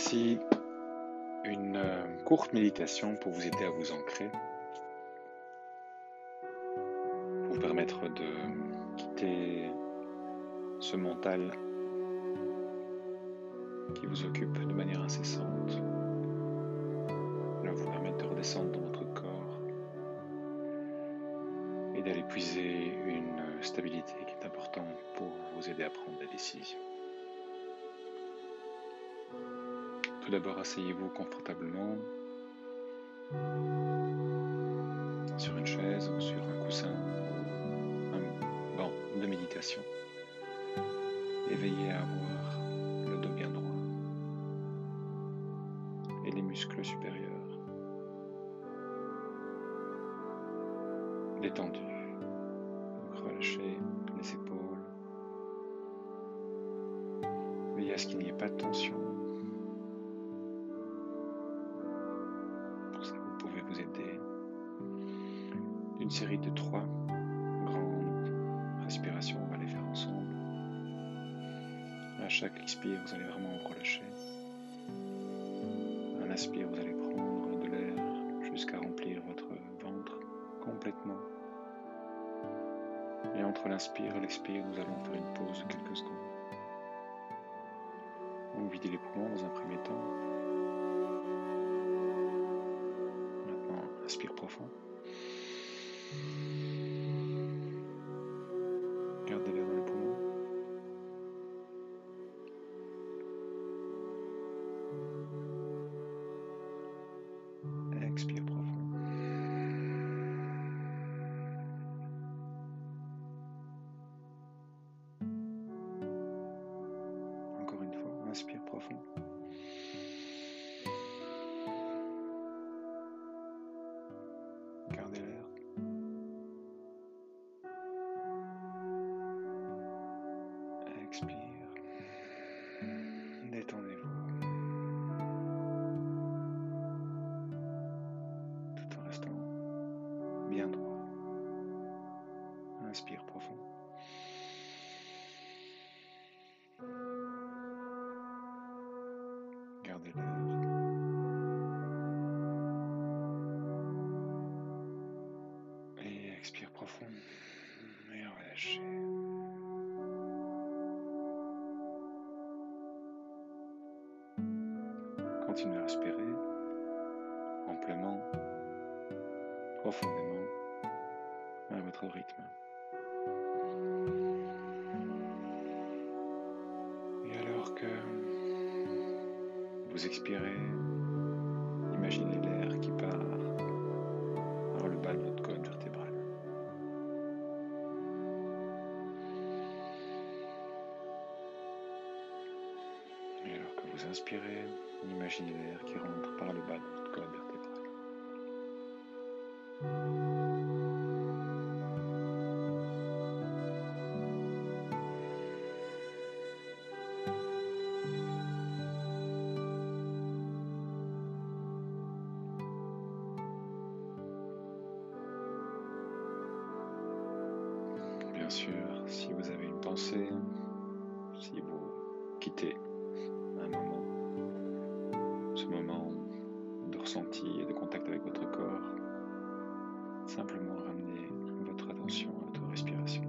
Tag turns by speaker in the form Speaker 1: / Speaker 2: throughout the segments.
Speaker 1: Voici une euh, courte méditation pour vous aider à vous ancrer, pour vous permettre de quitter ce mental qui vous occupe de manière incessante, de vous permettre de redescendre dans votre corps et d'aller puiser une stabilité qui est importante pour vous aider à prendre des décisions. Tout d'abord, asseyez-vous confortablement sur une chaise ou sur un coussin ou un banc de méditation et veillez à avoir le dos bien droit et les muscles supérieurs détendus. Donc relâchez les épaules. Veillez à ce qu'il n'y ait pas de tension d'une série de trois grandes respirations. On va les faire ensemble. À chaque expire, vous allez vraiment vous relâcher. Un inspire, vous allez prendre de l'air jusqu'à remplir votre ventre complètement. Et entre l'inspire et l'expire, nous allons faire une pause de quelques secondes. Vous videz les poumons dans un premier temps. Inspire profond. Et expire profond. Et relâchez. Continuez à respirer amplement, profondément, à votre rythme. Vous expirez, imaginez l'air qui part. Par le bas de votre colonne vertébrale. Et alors que vous inspirez, imaginez l'air qui rentre par le bas de ce moment de ressenti et de contact avec votre corps, simplement ramenez votre attention à votre respiration.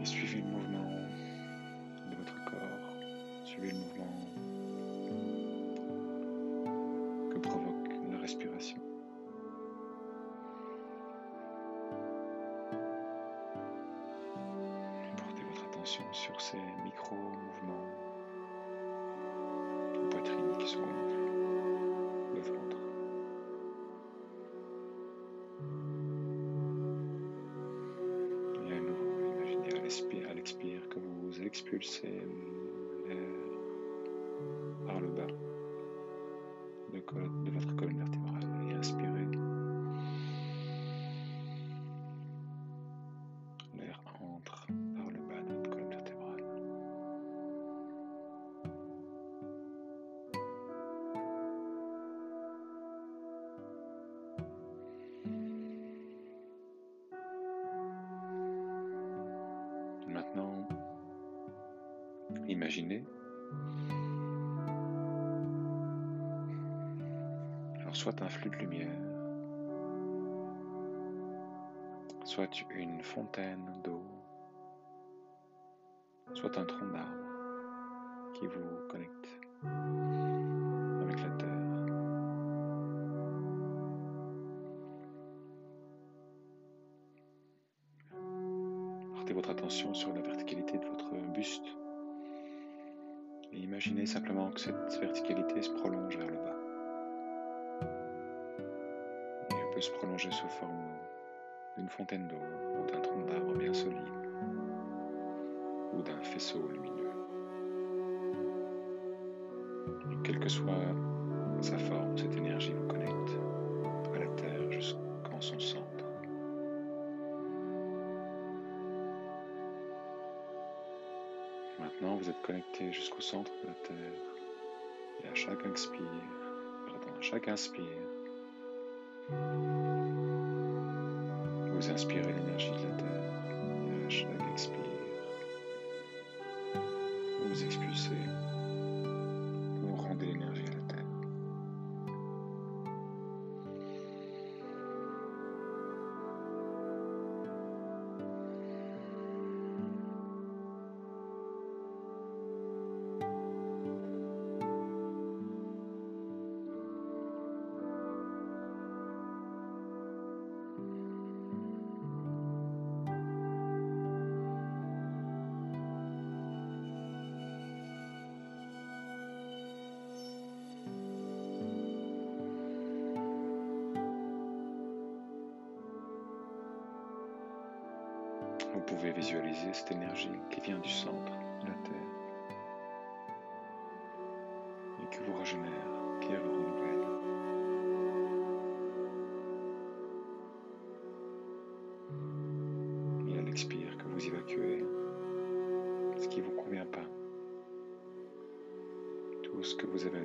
Speaker 1: Et suivez le mouvement de votre corps, suivez le mouvement que provoque la respiration. Portez votre attention sur ces micro-mouvements mismo. Imaginez. Alors soit un flux de lumière, soit une fontaine d'eau, soit un tronc d'arbre qui vous connecte avec la terre. Portez votre attention sur la imaginez simplement que cette verticalité se prolonge vers le bas. Elle peut se prolonger sous forme d'une fontaine d'eau ou d'un tronc d'arbre bien solide ou d'un faisceau lumineux. quelle que soit sa forme, cette énergie vous connecte à la Terre jusqu'en son centre. Maintenant, vous êtes connecté jusqu'au centre de la Terre. Et à chaque pardon, à chaque inspire, vous inspirez l'énergie de la Terre. Pouvez visualiser cette énergie qui vient du centre la Terre et qui vous régénère, qui vous renouvelle. Et à l'expire, que vous évacuez ce qui ne vous convient pas, tout ce que vous avez à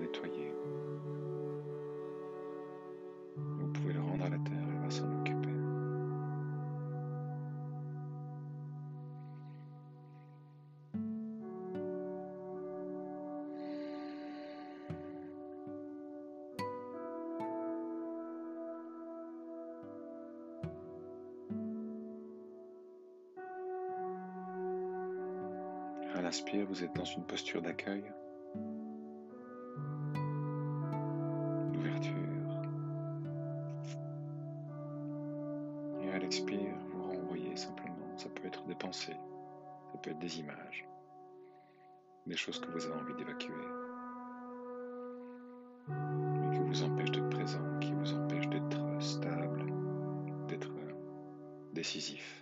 Speaker 1: À l'inspire, vous êtes dans une posture d'accueil, d'ouverture. Et à l'expire, vous renvoyez simplement. Ça peut être des pensées, ça peut être des images, des choses que vous avez envie d'évacuer, mais qui vous empêchent d'être présent, qui vous empêchent d'être stable, d'être décisif.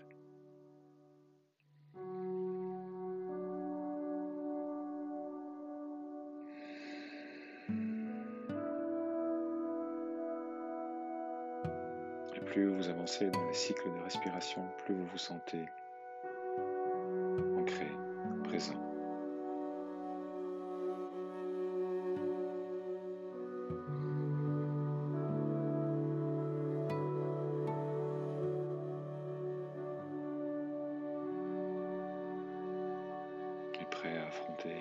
Speaker 1: Plus vous avancez dans les cycles de respiration, plus vous vous sentez ancré, présent. Prêt à affronter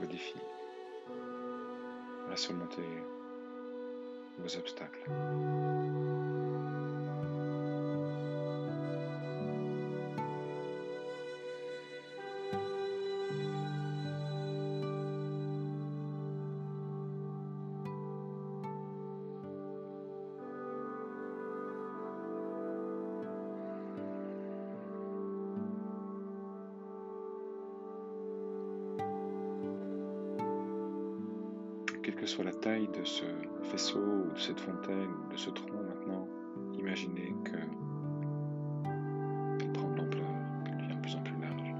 Speaker 1: vos défis, à surmonter vos Quelle que soit la taille de ce faisceau ou de cette fontaine ou de ce tronc maintenant, imaginez elle prend de l'ampleur, qu'elle devient de plus en plus large.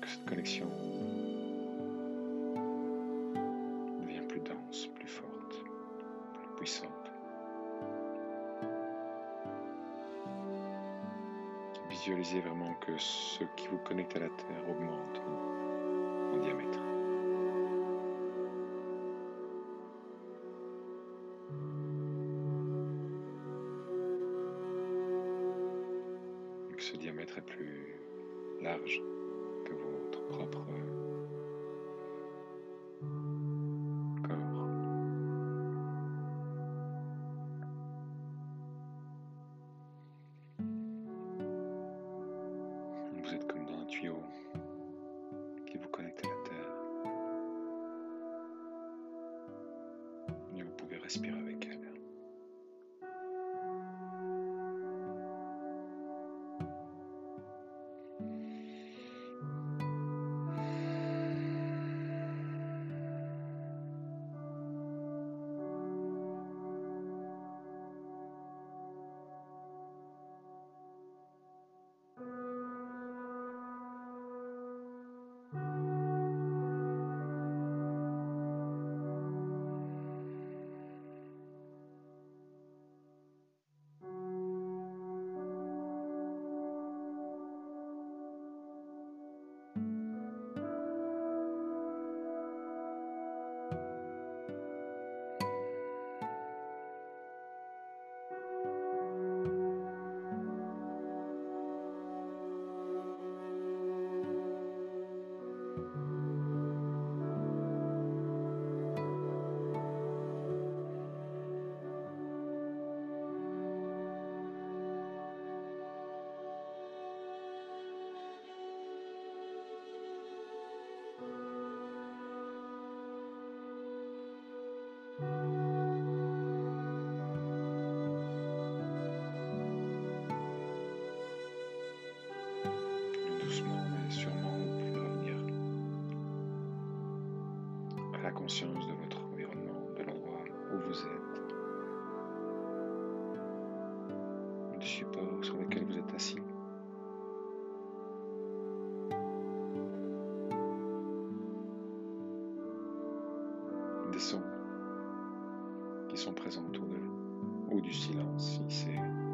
Speaker 1: Que cette connexion devient plus dense, plus forte, plus puissante. Visualisez vraiment que ce qui vous connecte à la Terre augmente ce diamètre est plus large que votre propre corps. Vous êtes comme dans un tuyau qui vous connecte à la Terre. Et vous pouvez respirer sont présents autour de vous, ou du silence si c'est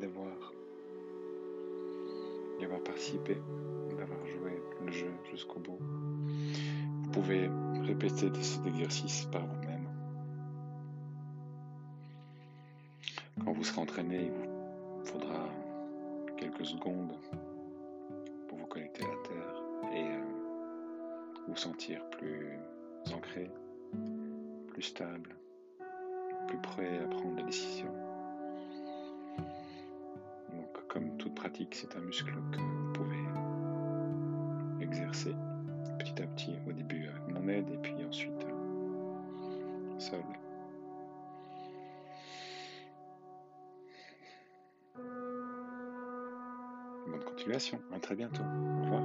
Speaker 1: D'avoir d'y avoir participé, d'avoir joué le jeu jusqu'au bout. Vous pouvez répéter cet exercice par vous-même. Quand vous serez entraîné, il vous faudra quelques secondes pour vous connecter à la Terre et euh, vous sentir plus ancré, plus stable, plus prêt à prendre des décisions. Comme toute pratique, c'est un muscle que vous pouvez exercer petit à petit, au début avec mon aide et puis ensuite euh, seul. Bonne continuation, à très bientôt. Au revoir.